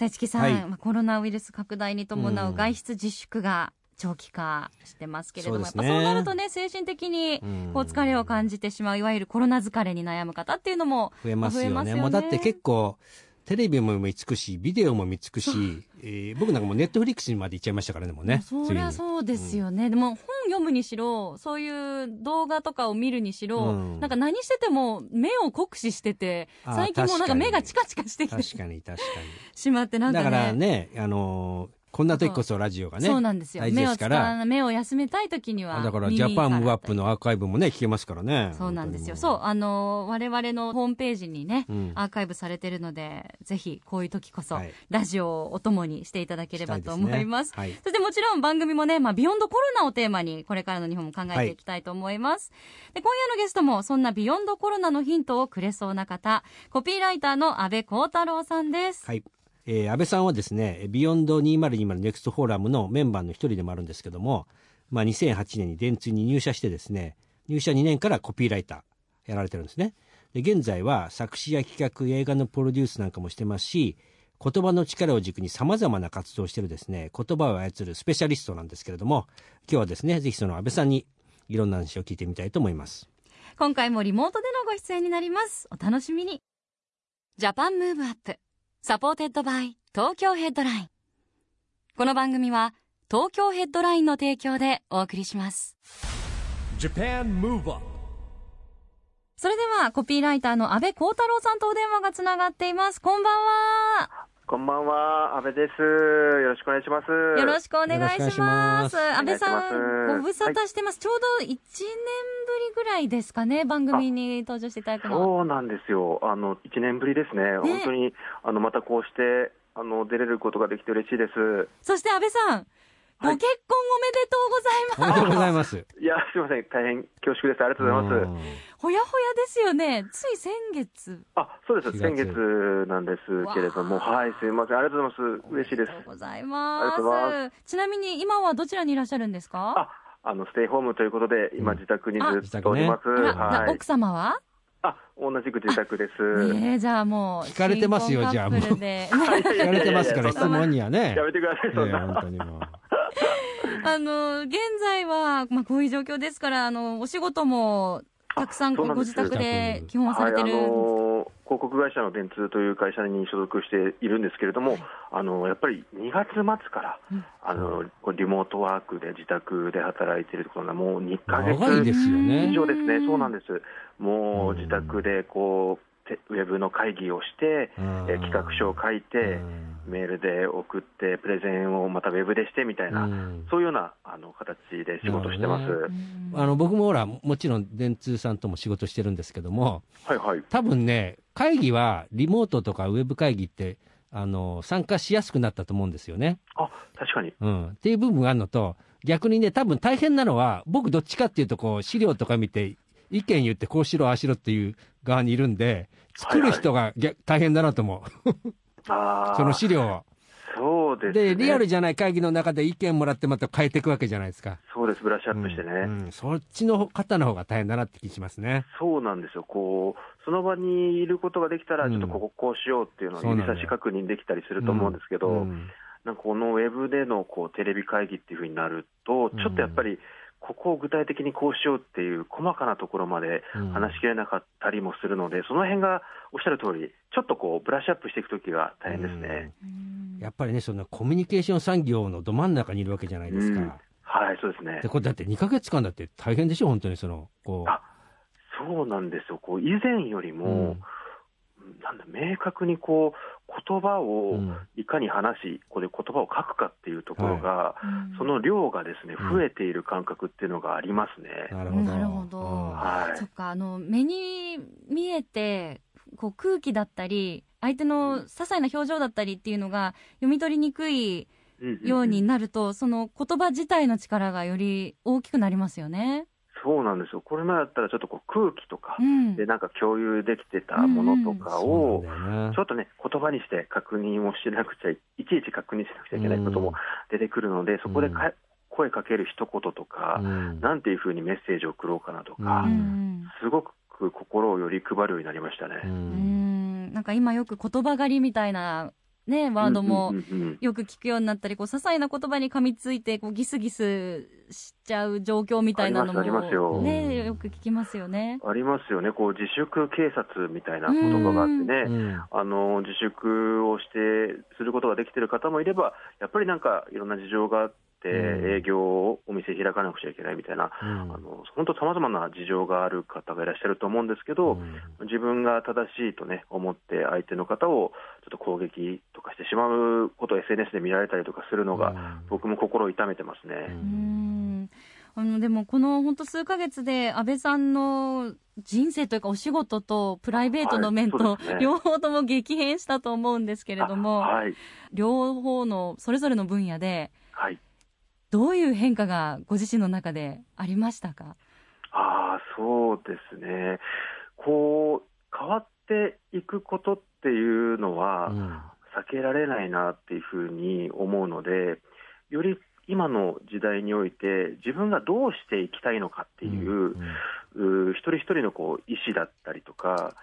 さあ、市木さん、はい。まあコロナウイルス拡大に伴ううん。外出自粛が長期化してますけれども、そうですね。やっぱそうなるとね、精神的にうん。こう疲れを感じてしまう、いわゆるコロナ疲れに悩む方っていうのも増えますよね。もうだって結構テレビも見つくしビデオも見つくし、えー僕なんかもうネットフリックスにまで行っちゃいましたからねもうねそりゃうそうですよね、でも本読むにしろそういう動画とかを見るにしろ、うん。なんか何してても目を酷使してて最近もうなんか目がチカチカしてきて確かに確か しまってなんかね。にだからねあのーこんな時こそラジオがねそうなんですよ。大事目を使ですから。わ目を休めたい時にはだから耳ジャパンムアップのアーカイブもね聞けますからね。そうなんですよ。本そうあの我々のホームページにね、うん。アーカイブされてるのでぜひこういう時こそ、はい。ラジオをお供にしていただければと思います。したいですね。そしてもちろん番組もね、まあ、ビヨンドコロナをテーマにこれからの日本も考えていきたいと思います、で今夜のゲストもそんなビヨンドコロナのヒントをくれそうな方コピーライターの阿部広太郎さんです、はい、えー阿部さんはですね Beyond 2020 Next Forum のメンバーの一人でもあるんですけども、まあ、2008年に電通に入社してですね入社2年からコピーライターやられてるんですね。で現在は作詞や企画映画のプロデュースなんかもしてますし言葉の力を軸にさまざまな活動をしてるですね言葉を操るスペシャリストなんですけれども今日はですねぜひその阿部さんにいろんな話を聞いてみたいと思います。今回もリモートでのご出演になります。お楽しみに。 JAPAN MOVE UP. SUPPORTED BY TOKYO HEADLINE.この番組は東京ヘッドラインの提供でお送りします。JAPAN MOVE UP それではコピーライターの阿部広太郎さんとお電話がつながっています。こんばんはこんばんは、阿部です。よろしくお願いします。よろしくお願いしまますす阿部さんご無沙汰してます、ちょうど1年ぶりぐらいですかね番組に登場していただくのはそうなんですよ。あの、1年ぶりですね。本当に、あの、またこうして、あの、出れることができて嬉しいです。そして安倍さんごはい結婚おめでとうございますおめでとうございますいや、すいません。大変恐縮です。ありがとうございます。ほやほやですよね。つい先月。あ、そうです。4先月月なんですけれども、はい、すいません。ありがとうございます。嬉しいですありがとう。ございます。ちなみに今はどちらにいらっしゃるんですか？あ、あの、ステイホームということで、今うん自宅にあずっとおります。あら、はいな奥。様は？あ、同じく自宅です。ねえ、じゃあもう。聞かれてますよじゃあカップルで 聞かれてますから質問にはねやめてください、そんねな。本当にもう あの、現在は、まあこういう状況ですから、あの、お仕事も、たくさんご自宅で基本されてる。はい、あのー広告会社の電通という会社に所属しているんですけれども、あのやっぱり2月末から、うん。あのこうリモートワークで自宅で働いているところがもう2ヶ月以上ですね、うんそうなんです、もううん。自宅でこうてウェブの会議をして、うん。え企画書を書いて、うん。メールで送って、プレゼンをまたウェブでしてみたいな、うん。そういうようなあの形で仕事してます。なるほどうん。あの僕もほらもちろん電通さんとも仕事してるんですけどもはいはい。多分ね会議はリモートとかウェブ会議ってあの参加しやすくなったと思うんですよね、あ確かに。うん、っていう部分があるのと逆にね多分大変なのは僕どっちかっていうとこう資料とか見て意見言ってこうしろああしろっていう側にいるんで作る人が逆大変だなと思う、その資料を。そうですね。でリアルじゃない会議の中で意見もらってまた変えていくわけじゃないですか。そうです、ブラッシュアップしてね、うん。うん。そっちの方の方が大変だなって気しますね。そうなんですよ、こうその場にいることができたら、うん。ちょっとこここうしようっていうのを指差し確認できたりすると思うんですけど、うん。なんかこのウェブでのこうテレビ会議っていうふうになると、ちょっとやっぱり、ここを具体的にこうしようっていう細かなところまでうん話しきれなかったりもするので、その辺がおっしゃる通り、ちょっとこうブラッシュアップしていくときが大変ですね。うんやっぱりね、そのコミュニケーション産業のど真ん中にいるわけじゃないですか。うんはい、そうですねで、。これだって2ヶ月間だって大変でしょ、本当にその、こあそうなんですよ、こう以前よりう。も、なんだ明確にこう言葉うをん。いかに話し、ここで言葉を書くかっていうところが、うん。その量がですねうん。増えている感覚っていうのがありますね。なるほど。なるほど。うん。はい。そっかあの目に見えてこう空気だったり相手の些細な表情だったりっていうのが読み取りにくいようになると、その言葉自体の力がより大きくなりますよね。そうなんですよ、これまでだったらちょっとこう空気とかうん。でなんか共有できてたものとかを、ちょっとね、言葉にして確認をしなくちゃい、いちいち確認しなくちゃいけないことも出てくるので、そこでか声かける一言とか、うん。なんていうふうにメッセージを送ろうかなとうか、うん。すごく心をより配るようになりましたね。ううん。んなんか今よく言葉狩りみたいなね、ワードもよく聞くようになったり、こう、些細な言葉に噛みついて、こう、ギスギスしちゃう状況みたいなのも、ありますありますよ。ね、よく聞きますよね。ありますよね、こう自粛警察みたいな言葉があってね、うん。あの自粛をしてすることができている方もいれば、やっぱりなんかいろんな事情があって、うん。営業をお店開かなくちゃいけないみたいな、うん。あの本当、さまざまな事情がある方がいらっしゃると思うんですけど、自分が正しいとね、思って相手の方をちょっと攻撃とかしてしまうことを SNS で見られたりとかするのが、僕も心を痛めてますね。うんあのでもこの本当数ヶ月で安倍さんの人生というかお仕事とプライベートの面とはいね。両方とも激変したと思うんですけれども、あはい、両方のそれぞれの分野ではい。どういう変化がご自身の中でありましたか？ああ、そうですね。こう、変わっていくことっていうのは避けられないなっていうふうに思うので、より今の時代において自分がどうしていきたいのかっていう、う一人一人のこう意思だったりとか、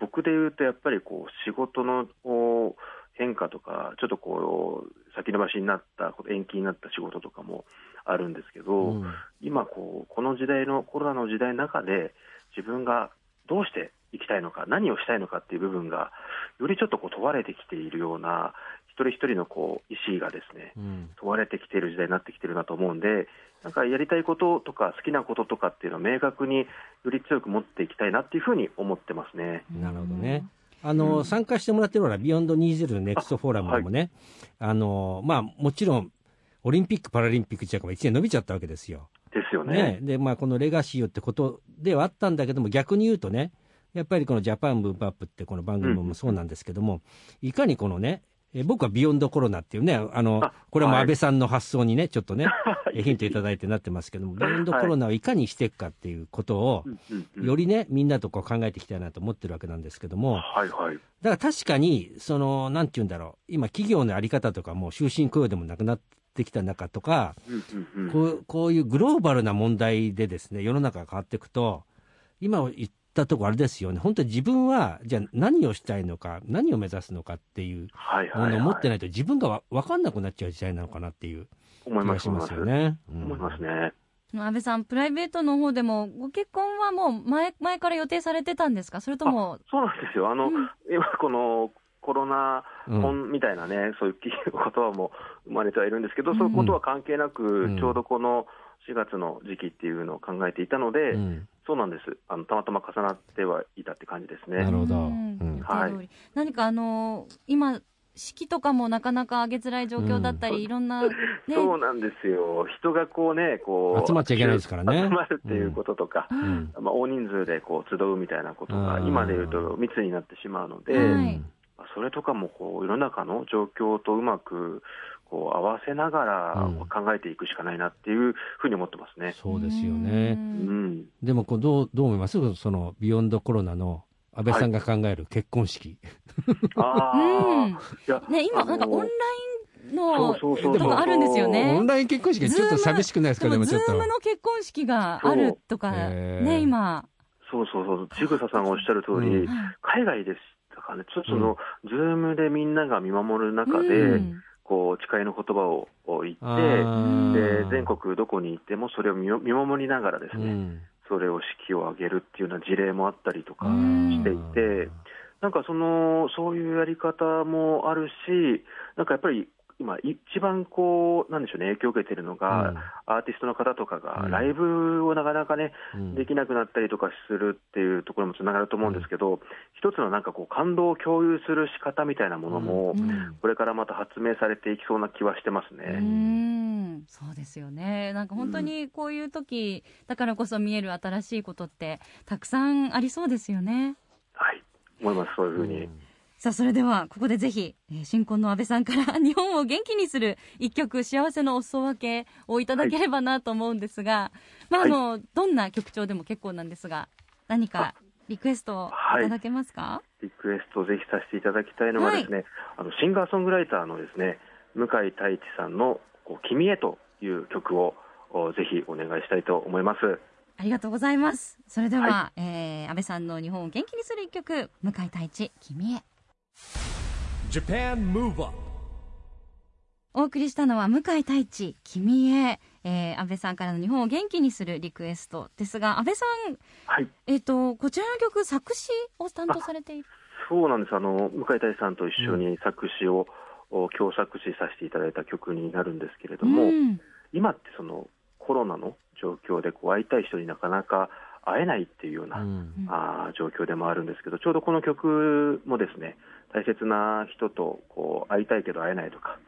僕で言うとやっぱりこう仕事のこう変化とか、ちょっとこう先延ばしになった、延期になった仕事とかもあるんですけど、今こう、この時代のコロナの時代の中で、自分がどうしていきたいのか、何をしたいのかっていう部分が、よりちょっとこう問われてきているような、一人一人のこう意思がですね、問われてきている時代になってきているなと思うんで、なんかやりたいこととか好きなこととかっていうのを明確により強く持っていきたいなっていうふうに思ってますね。なるほどね。あの、参加してもらってるのは、 Beyond 20の Next Forum でもね、あ,、の、まあ、もちろん、オリンピック・パラリンピック時代から1年伸びちゃったわけですよ。ですよね。ね。で、まあ、このレガシーよってことではあったんだけども、逆に言うとね、やっぱりこのジャパンブームアップってこの番組もそうなんですけども、いかにこのね、え僕はビヨンドコロナっていうね、あの、あこれもはい。安倍さんの発想にね、ちょっとね、えヒントいただいてなってますけども、ビヨンドコロナをいかにしていくかっていうことを、よりね、みんなとこう考えていきたいなと思ってるわけなんですけども、はいはい。だから確かに、その、なんて言うんだろう、今、企業のあり方とかも終身雇用でもなくなってきた中とか、こうこういうグローバルな問題でですね、世の中が変わっていくと、今言ったとこあれですよね、本当に自分は、じゃあ何をしたいのか、何を目指すのかっていうも。のを持ってないと、自分がわ分かんなくなっちゃう時代なのかなっていう思います、気がしますす。よね。うん思いますね。安倍さん、プライベートの方でも、ご結婚はもう前前から予定されてたんですか？それとも、そうなんですよ。あの、うん今このコロナうん本みたいなね、そういう言葉も生まれてはいるんですけど、そういうことは関係なく、うんちょうどこの4月の時期っていうのを考えていたので、うんそうなんです。あの、たまたま重なってはいたって感じですね。なるほど。ううんん予定通り何かあの、今、式とかもなかなか上げづらい状況だったり、うんいろんな、ね、そうなんですよ。人がこうね、こう。集まっちゃいけないですからね集まるっていうこととか、うんまあ、大人数でこう集うみたいなことが、うん今でいうと密になってしまうので、はいそれとかもこう世の中の状況とうまくこう合わせながらうん。考えていくしかないなっていうふうに思ってますね。そうですようね。うん。ん、でもこうどう、どう思います？その、 Beyond コロナの阿部さんが考える結婚式。あうん。あ、いやね、今、なんかオンラインのそうそうそうあるんですよね。オンライン結婚式ちょっと寂しくないですか？でも、ちょっと。 Zoomの結婚式があるとか、ね、今。そうそうそう、ちぐささんがおっしゃる通り、うん。海外でしたかね、ちょっとその、ズームでみんなが見守る中で、うんこう誓いの言葉を言って、で全国どこに行ってもそれを見見守りながらですね、うん。それを式を挙げるっていうような事例もあったりとかうん。していて、なんかそのそういうやり方もあるし、なんかやっぱり今、一番こう、なんでしょうね、影響を受けているのが、アーティストの方とかがうん。ライブをなかなかね、うん。できなくなったりとかするっていうところにもつながると思うんですけど、一つのなんかこう、感動を共有する仕方みたいなものも、うん。これからまた発明されていきそうな気はしてますうね。ん。そうですよね。なんか本当にこういう時だからこそ見える新しいことってたくさんありそうですよね。はい、思います、そういうふうに。さあそれではここでぜひ、えー新婚の安倍さんから 日本を元気にする一曲幸せのお裾分けをいただければなと思うんですが、まああの、どんな曲調でも結構なんですが何かリクエストいただけますか、リクエストをぜひさせていただきたいのがですね、あのシンガーソングライターのですね向井太一さんのこう君へという曲をおぜひお願いしたいと思います。ありがとうございます。それでは、はえー安倍さんの日本を元気にする一曲向井太一君へお送りしたのは向井太一君へ、えー安倍さんからの日本を元気にするリクエストですが安倍さんはい、えっ、とこちらの曲作詞を担当されているそうなんです。あの向井太一さんと一緒に作詞を、お共作詞させていただいた曲になるんですけれども、うん。今ってそのコロナの状況でこう会いたい人になかなか会えないっていうような、うん。あー状況でもあるんですけど、ちょうどこの曲もですね大切な人とこう会いたいけど会えないとか、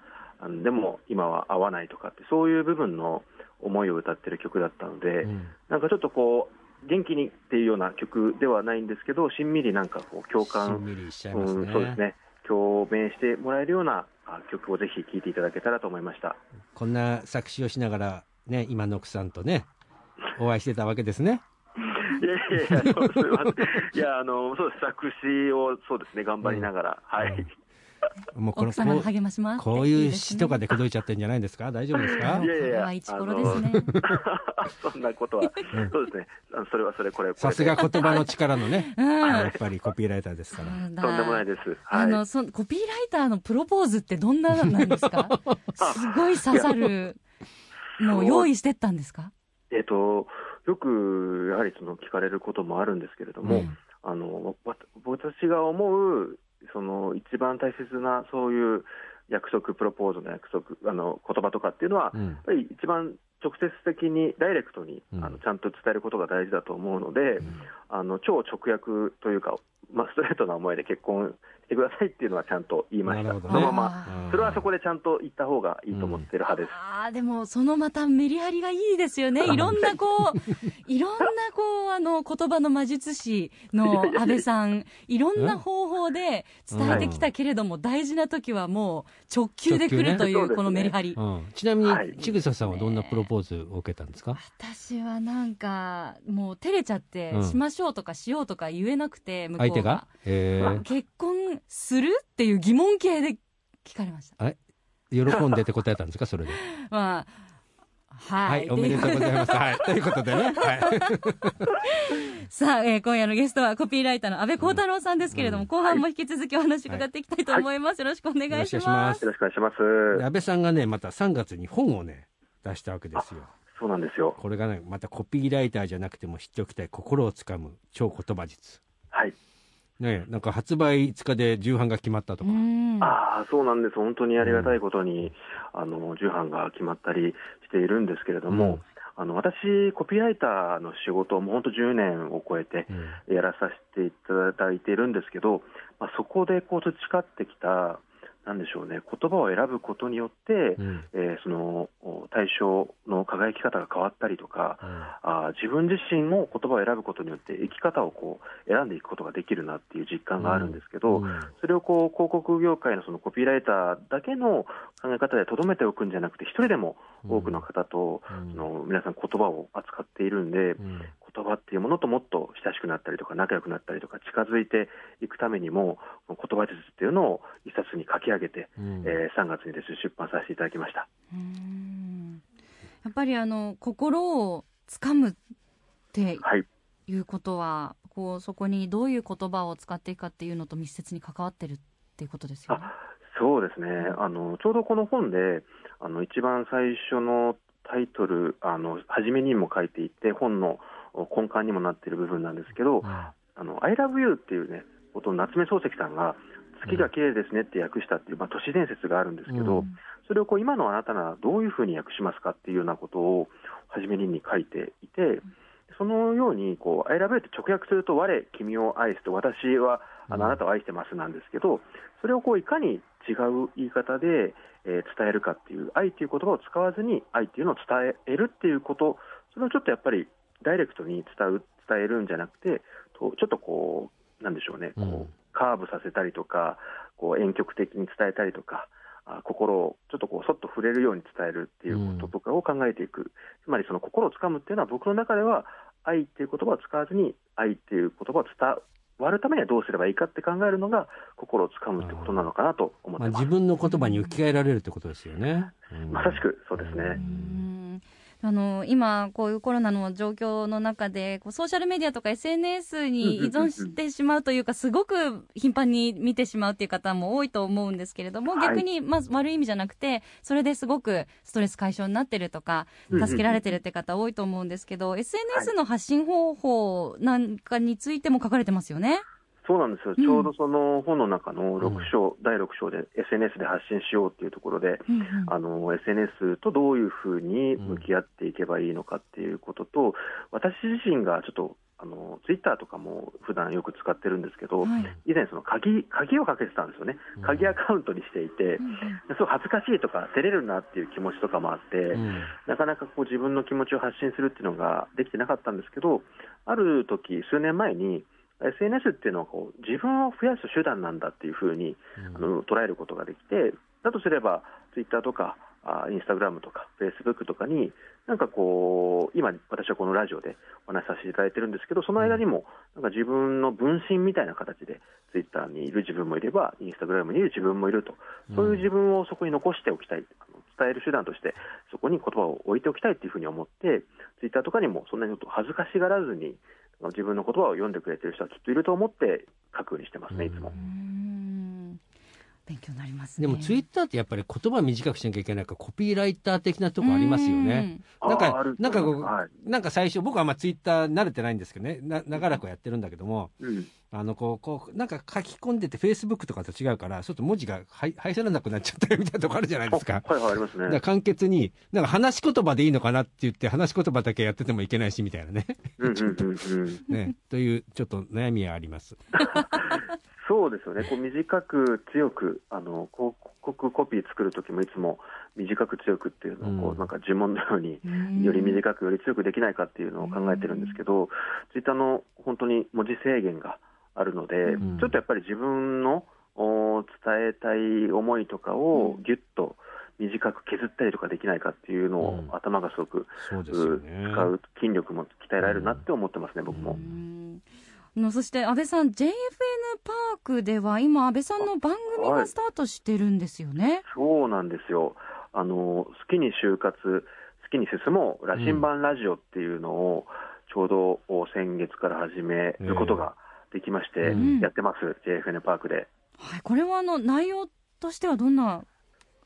あのでも今は会わないとかって、そういう部分の思いを歌ってる曲だったので、うん。なんかちょっとこう、元気にっていうような曲ではないんですけど、しんみりなんかこう共感、みりしちゃいうんますね,、そうですね、共鳴してもらえるようなあ曲をぜひ聴いていただけたらと思いました。こんな作詞をしながらね今の奥さんとねお会いしてたわけですねいやいやいや、そうすいません。いや、あの、そうです、作詞を、そうですね、頑張りながら、はい。もうこの奥様がこう励ましますこういう詩とかでで口説いちゃってんじゃないですか？大丈夫ですか？いやいや一頃ですね。そんなことは、そうですね、それはそれ、これ、さすが言葉の力のね、うん。やっぱりコピーライターですから。とんでもないです。はい。あのそコピーライターのプロポーズってどんななんですか？すごい刺さるのを用意してったんですか？えっ、と、よく、やはりその聞かれることもあるんですけれども、うん。あの、わ私が思う、その、一番大切な、そういう約束、プロポーズの約束、あの、言葉とかっていうのは、うん。やっぱり一番直接的にダイレクトに、うん。あのちゃんと伝えることが大事だと思うので、あの超直訳というか、まあ、ストレートな思いで結婚してくださいっていうのはちゃんと言いました、なるほどね。そのまま、あそれはそこでちゃんと言った方がいいと思ってる派です。あーでもそのまたメリハリがいいですよね。いろんなこういろんなこうあの言葉の魔術師の 安倍さんいろんな方法で伝えてきたけれども、大事な時はもう直球で来るというこのメリハリ、うん。ちなみに、はい。ちぐささんはどんなプロポーズを受けたんですか、私はなんかもう照れちゃって、うん。しましょうとかしようとか言えなくて向こう相手が？結婚する？っていう疑問形で聞かれました喜んでって答えたんですかそれで。まあは、はい、おめでとうございます。はい。ということでね。はい。さあ、えー今夜のゲストはコピーライターの安倍光太郎さんですけれども、後半も引き続きお話伺っていきたいと思います。よろしくお願いしよろしくお願いします。よろしくお願いします。安倍さんがね、また3月に本をね、出したわけですよ。そうなんですよ。これがね、またコピーライターじゃなくても知っておきたい心をつかむ超言葉術。はい。ねなんか発売5日で重版が決まったとか。うんああ、そうなんです。本当にありがたいことに、あの、重版が決まったりしているんですけれども、うんあの、私、コピーライターの仕事をもう本当10年を超えてうんやらさせていただいているんですけど、まあ、そこでこう培ってきた、なんでしょうね、言葉を選ぶことによって、うん。えーそのお対象の輝き方が変わったりとか、うん。あー自分自身も言葉を選ぶことによって生き方をこう選んでいくことができるなっていう実感があるんですけど、うん。それをこう広告業界のそのコピーライターだけの考え方でとどめておくんじゃなくて、一人でも多くの方と、うん。その皆さん言葉を扱っているんで、うん。言葉っていうものともっと親しくなったりとか仲良くなったりとか近づいていくためにも言葉術っていうのを一冊に書き上げて、うん。えー3月にですね出版させていただきました。うん。やっぱりあの心をつかむってはい。いうことはこうそこにどういう言葉を使っていくかっていうのと密接に関わってるっていうことですよね。あそうですね。あの、ちょうどこの本で、あの一番最初のタイトル、あの初めにも書いていて、本の根幹にもなっている部分なんですけど、あの I love you っていうね、ことを夏目漱石さんが、月が綺麗ですねって訳したっていう、まあ、都市伝説があるんですけど、うん。それをこう今のあなたならどういうふうに訳しますかっていうようなことを初めにに書いていて、そのようにこう、I love you って直訳すると、我、君を愛すと、私はあのあなたを愛してますなんですけど、それをこういかに違う言い方で、えー伝えるかっていう、愛っていう言葉を使わずに、愛っていうのを伝えるっていうこと、それをちょっとやっぱりダイレクトに伝う伝えるんじゃなくて、とちょっとこう、なんでしょうね、こううんカーブさせたりとか、こう遠曲的に伝えたりとか、あ心をちょっとこうそっと触れるように伝えるっていうこととかを考えていく、つまりその心をつかむっていうのは、僕の中では、愛っていう言葉を使わずに、愛っていう言葉を伝わるためにはどうすればいいかって考えるのが、心をつかむってことなのかなと思ってます、まあ、自分の言葉に置き換えられるってことですよね。まさしくそうですね。うんあの今、こういうコロナの状況の中でこうソーシャルメディアとか SNS に依存してしまうというか、すごく頻繁に見てしまうという方も多いと思うんですけれども、はい、逆に、まず悪い意味じゃなくて、それですごくストレス解消になってるとか、助けられてるって方、多いと思うんですけど、SNS の発信方法なんかについても書かれてますよね。そうなんですよ、うん、ちょうどその本の中の6章、うん、第6章で SNS で発信しようっていうところで、うんうん、あの SNS とどういうふうに向き合っていけばいいのかっていうことと、私自身がちょっとあのツイッターとかも普段よく使ってるんですけど、はい、以前、その鍵鍵をかけてたんですよね、鍵アカウントにしていて、うん、すごい恥ずかしいとか、照れるなっていう気持ちとかもあって、うん、なかなかこう自分の気持ちを発信するっていうのができてなかったんですけど、ある時数年前に、SNS っていうのはこう自分を増やす手段なんだっていうふうに、あの捉えることができて、だとすれば、ツイッターとか、インスタグラムとか、フェイスブックとかに、なんかこう、今、私はこのラジオでお話しさせていただいてるんですけど、その間にも、なんか自分の分身みたいな形で、ツイッターにいる自分もいれば、インスタグラムにいる自分もいると、そういう自分をそこに残しておきたい、伝える手段として、そこに言葉を置いておきたいというふうに思って、ツイッターとかにもそんなに恥ずかしがらずに、自分の言葉を読んでくれてる人はきっといると思って書くようにしてますね、いつも。勉強になります、ね、でもツイッターってやっぱり言葉短くしなきゃいけないからコピーライター的なとこありますよね。なんか、なんかこう、はい、なんか最初僕はまあツイッター慣れてないんですけどね、な長らくやってるんだけども、うん、あのこうこうなんか書き込んでてフェイスブックとかと違うからちょっと文字がはい入らなくなっちゃったみたいなとこあるじゃないですか。はいはいありますね。だから簡潔になんか話し言葉でいいのかなって言って話し言葉だけやっててもいけないしみたいなね。うんうんうんうん、ねというちょっと悩みはあります。そうですよね、こう短く強くあの広告コピー作るときもいつも短く強くっていうのをこう、うん、なんか呪文のようにより短くより強くできないかっていうのを考えてるんですけど、ツイッターの本当に文字制限があるので、うん、ちょっとやっぱり自分の伝えたい思いとかをぎゅっと短く削ったりとかできないかっていうのを、頭がすごく、ね、使う筋力も鍛えられるなって思ってますね、僕も。のそして安倍さん JFN パークでは今安倍さんの番組がスタートしてるんですよね、はい、そうなんですよ。あの好きに就活好きに進もう羅針盤ラジオっていうのを、ちょうど先月から始めることができまして、やってます、うん、JFN パークで、はい、これはあの内容としてはどんな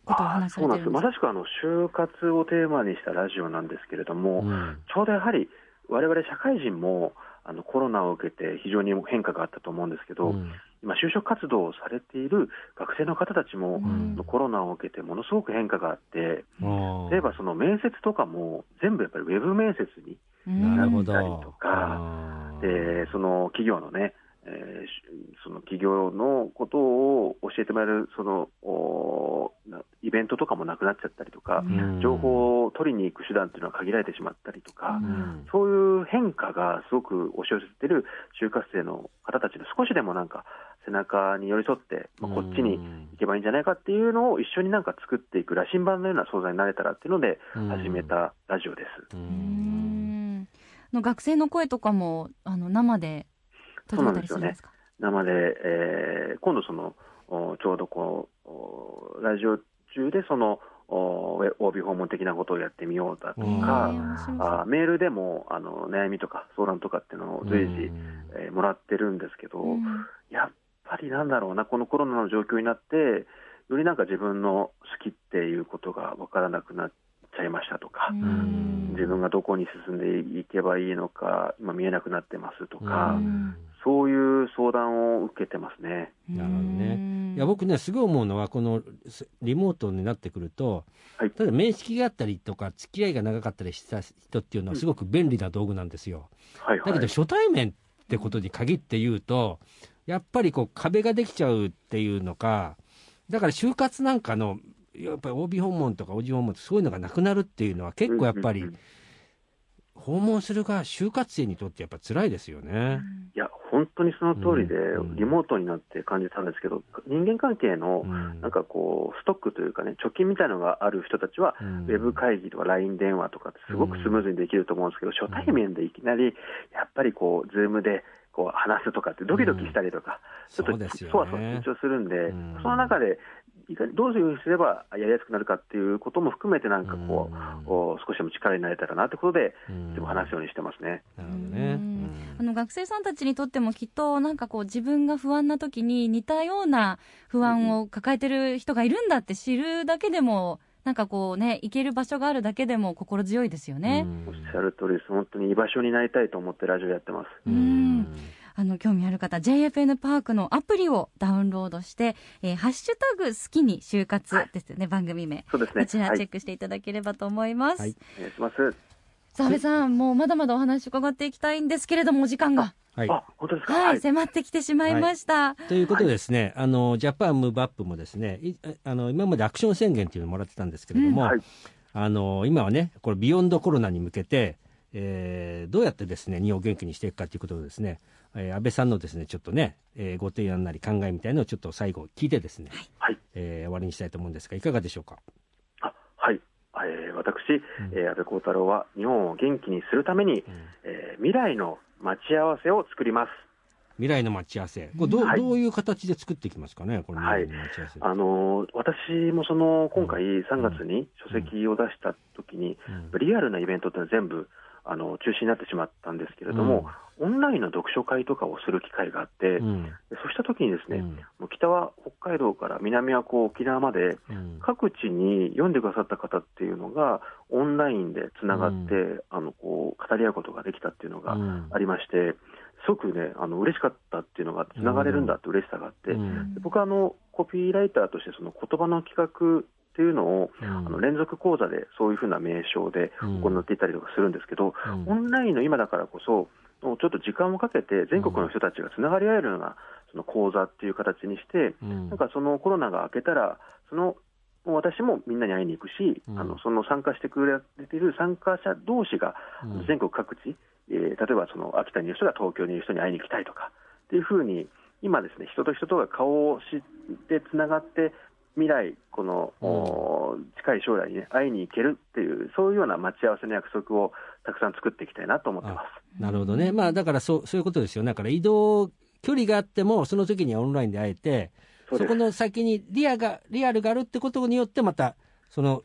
ことを話されてるんですか？まさしくあの就活をテーマにしたラジオなんですけれども、うん、ちょうどやはり我々社会人もあのコロナを受けて非常に変化があったと思うんですけど、うん、今、就職活動をされている学生の方たちも、うん、コロナを受けてものすごく変化があって、例えばその面接とかも全部やっぱりウェブ面接になったりとか、でその企業のね、えー、その企業のことを教えてもらえるそのイベントとかもなくなっちゃったりとか、うん、情報を取りに行く手段というのは限られてしまったりとか、うん、そういう変化がすごく押し寄せている就活生の方たちの少しでもなんか背中に寄り添って、まあ、こっちに行けばいいんじゃないかっていうのを一緒になんか作っていく羅針盤のような存在になれたらっていうので始めたラジオです。の学生の声とかもあの生でそうなんですよね。生で、えー、今度そのちょうどこうラジオ中でその OB 訪問的なことをやってみようだとか、あメールでもあの悩みとか相談とかっていうのを随時、えー、もらってるんですけど、やっぱりなんだろうな、このコロナの状況になって、よりなんか自分の好きっていうことが分からなくなっちゃいましたとか、自分がどこに進んでいけばいいのか、今見えなくなってますとか、そういう相談を受けてますね。なるほどね。いや僕ねすごい思うのはこのリモートになってくると、はい、ただ面識があったりとか付き合いが長かったりした人っていうのはすごく便利な道具なんですよ。はいはい、だけど初対面ってことに限って言うとやっぱりこう壁ができちゃうっていうのかだから就活なんかのやっぱり OB 訪問とか OG 訪問ってそういうのがなくなるっていうのは結構やっぱり、訪問するが就活生にとってやっぱ辛いですよね。いや本当にその通りでうん、リモートになって感じたんですけど、人間関係のうん。なんかこう、ストックというかね、貯金みたいなのがある人たちは、うん。ウェブ会議とか LINE 電話とかってすごくスムーズにできると思うんですけど、初対面でいきなり、やっぱりこう、 Zoom でこう話すとかってドキドキしたりとか、ちょっとそわそわ緊張するんで、うん。その中で、いかにどういうふうにすればやりやすくなるかっていうことも含めて、なんかこう、少しでも力になれたらなってことで、うんでも話すようにしてますね。なるほどね。うんあの学生さんたちにとってもきっとなんかこう自分が不安な時に似たような不安を抱えてる人がいるんだって知るだけでもなんかこうね行ける場所があるだけでも心強いですよね。うんおっしゃる通りです。本当に居場所になりたいと思ってラジオやってます。うんあの興味ある方 JFN パークのアプリをダウンロードして、えーハッシュタグ好きに就活ですよね、番組名そうですね。こちらはいチェックしていただければと思います。はいお願いします。さあ安倍さん、もうまだまだお話伺っていきたいんですけれども、お時間が、はい。あ、本当ですか？はい、迫ってきてしまいました。ということでですね、あの、ジャパンムーブアップもですね、いあの、今までアクション宣言っていうのをもらってたんですけれども、はいあの、今はね、これビヨンドコロナに向けて、えーどうやってですね、日本を元気にしていくかということをですね、えー安倍さんのですね、ちょっとね、えーご提案なり考えみたいのをちょっと最後聞いてですね、はい。えー終わりにしたいと思うんですが、いかがでしょうか？あはい。えー私、えー安倍幸太郎は日本を元気にするために、えー未来の待ち合わせを作ります。未来の待ち合わせ。これどう、はいどういう形で作っていきますかね、この未来の待ち合わせ。あのー私もその今回3月に書籍を出した時に、うんリアルなイベントってのは全部あの中止になってしまったんですけれども、オンラインの読書会とかをする機会があって、うん。でそうした時にですね、うん。もう北は北海道から南はこう沖縄まで、うん。各地に読んでくださった方っていうのが、オンラインでつながって、うあのこう語り合うことができたっていうのがうん。ありまして、すごくね、あの嬉しかったっていうのが、つながれるんだって嬉しさがあって、僕はあのコピーライターとして、その言葉の企画っていうのを、うん。あの連続講座でそういうふうな名称でうん。行っていたりとかするんですけど、うん。オンラインの今だからこそ、ちょっと時間をかけて、全国の人たちがつながり合えるようなその講座っていう形にして、うん。なんかそのコロナが明けたら、その私もみんなに会いに行くし、うん。あのその参加してくれている参加者同士が、うん。全国各地、えー例えばその秋田にいる人が東京にいる人に会いに行きたいとかっていうふうに、今ですね、人と人とが顔を知ってつながって、未来、この、お近い将来に、ね、会いに行けるっていう、そういうような待ち合わせの約束をたくさん作っていきたいなと思ってます。なるほどね。まあ、だからそう、そういうことですよ。だから移動距離があっても、その時にはオンラインで会えて、そこの先にリアが、リアルがあるってことによって、また、その、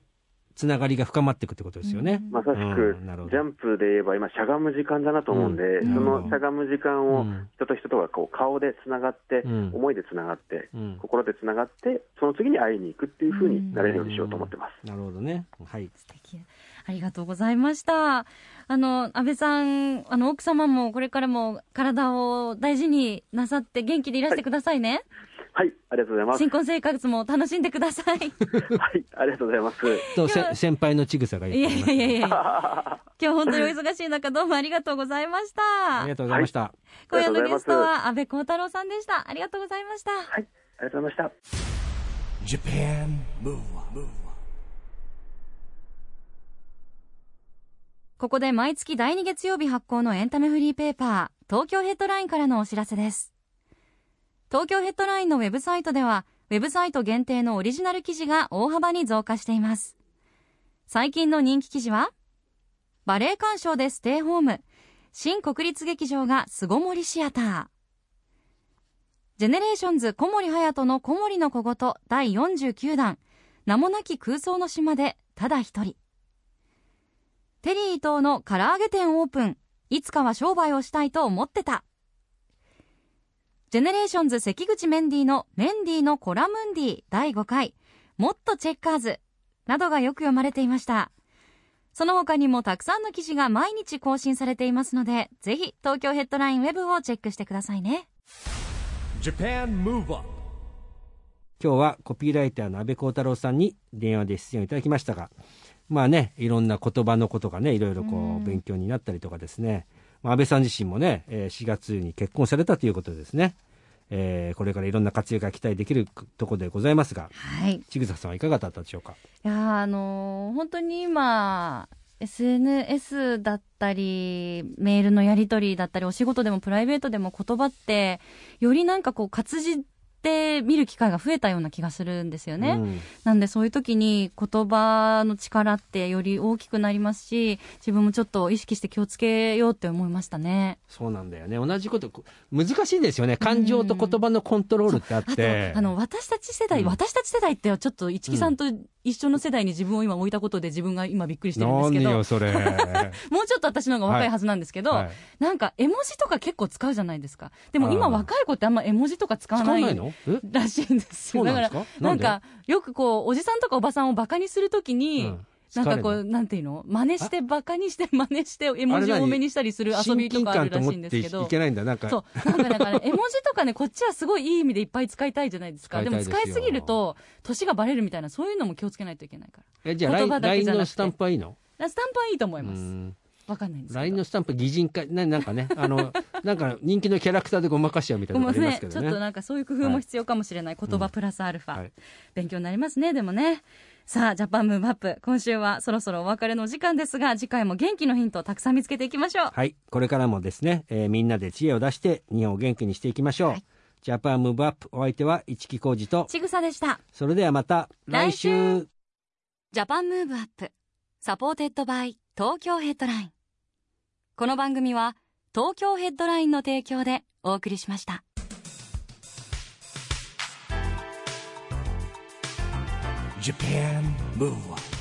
つながりが深まっていくってことですよね。まさしく、うんなるほどジャンプで言えば、今、しゃがむ時間だなと思うんで、うんそのしゃがむ時間をうん人と人とがこう顔でつながって、うん思いでつながって、うん心でつながって、その次に会いに行くっていうふうになれるようにしようと思ってます。なるほどね。はい。素敵ありがとうございました。あの、安倍さん、あの、奥様もこれからも体を大事になさって元気でいらしてくださいね。はい、ありがとうございます。新婚生活も楽しんでください。はい、ありがとうございます。と、せ先輩のちぐさがい言っておりますやいやいやいや今日本当にお忙しい中どうもありがとうございました。ありがとうございました。今夜のゲストは安倍幸太郎さんでした。ありがとうございました。はい、ありがとうございました。Japan Move Up, ここで毎月第2月曜日発行のエンタメフリーペーパー、東京ヘッドラインからのお知らせです。東京ヘッドラインのウェブサイトでは、ウェブサイト限定のオリジナル記事が大幅に増加しています。最近の人気記事は、バレエ鑑賞でステイホーム、新国立劇場が巣ごもりシアター。ジェネレーションズ小森隼人の小森の小言第49弾、名もなき空想の島でただ一人。テリー伊藤の唐揚げ店オープン。いつかは商売をしたいと思ってた。 GENERATIONS 関口メンディーのメンディーのコラムンディ第5回。もっとチェッカーズ。などがよく読まれていました。その他にもたくさんの記事が毎日更新されていますので、ぜひ東京ヘッドラインウェブをチェックしてくださいね。Japan Move Up 今日はコピーライターの安倍幸太郎さんに電話で出演いただきましたが、まあね、いろんな言葉のことがね、いろいろこう勉強になったりとかですね、まあ、安倍さん自身もね、えー4月に結婚されたということでですね、えーこれからいろんな活躍が期待できるところでございますが、はい。ちぐささんはいかがだったでしょうか？いやーあのー本当に今、SNS だったり、メールのやり取りだったり、お仕事でもプライベートでも言葉って、よりなんかこう活字って見る機会が増えたような気がするんですよね。うん、なんでそういう時に言葉の力ってより大きくなりますし、自分もちょっと意識して気をつけようって思いましたね。そうなんだよね。同じこと、難しいですよね。感情と言葉のコントロールってあって。うん、あの、私たち世代、うん、私たち世代ってちょっと市木さんと一緒の世代に自分を今置いたことで自分が今びっくりしてるんですけど。何よ、それ。もうちょっと私の方が若いはずなんですけど、はいはい、なんか絵文字とか結構使うじゃないですか。でも今若い子ってあんま絵文字とか使わない。らしいんですよ。だから、なんか、よくこう、おじさんとかおばさんをバカにするときに、うんなんかこう、なんていうの？真似して、バカにして、真似して、絵文字多めにしたりする遊びとかあるらしいんですけど。いけないんだ、なんか。そう。なんかだから、絵文字とかね、こっちはすごいいい意味でいっぱい使いたいじゃないですか。でも使いすぎると、年がバレるみたいな、そういうのも気をつけないといけないから。え、じゃあ、LINE のスタンプはいいの？スタンプはいいと思います。わかんないんです LINE のスタンプ擬人化ななんかねあの なんか人気のキャラクターでごまかしちゃうみたいなのありますけどね、ね、ちょっとなんかそういう工夫も必要かもしれない、はい、言葉プラスアルファ、うんはい、勉強になりますねでもねさあジャパンムーブアップ。今週はそろそろお別れの時間ですが次回も元気のヒントをたくさん見つけていきましょう。はい。これからもですね、えー、みんなで知恵を出して日本を元気にしていきましょう、はい、ジャパンムーブアップお相手は市木浩二とちぐさでした。それではまた来週。JAPAN MOVE UP. SUPPORTED BY TOKYO HEADLINE.この番組は東京ヘッドラインの提供でお送りしました。Japan Move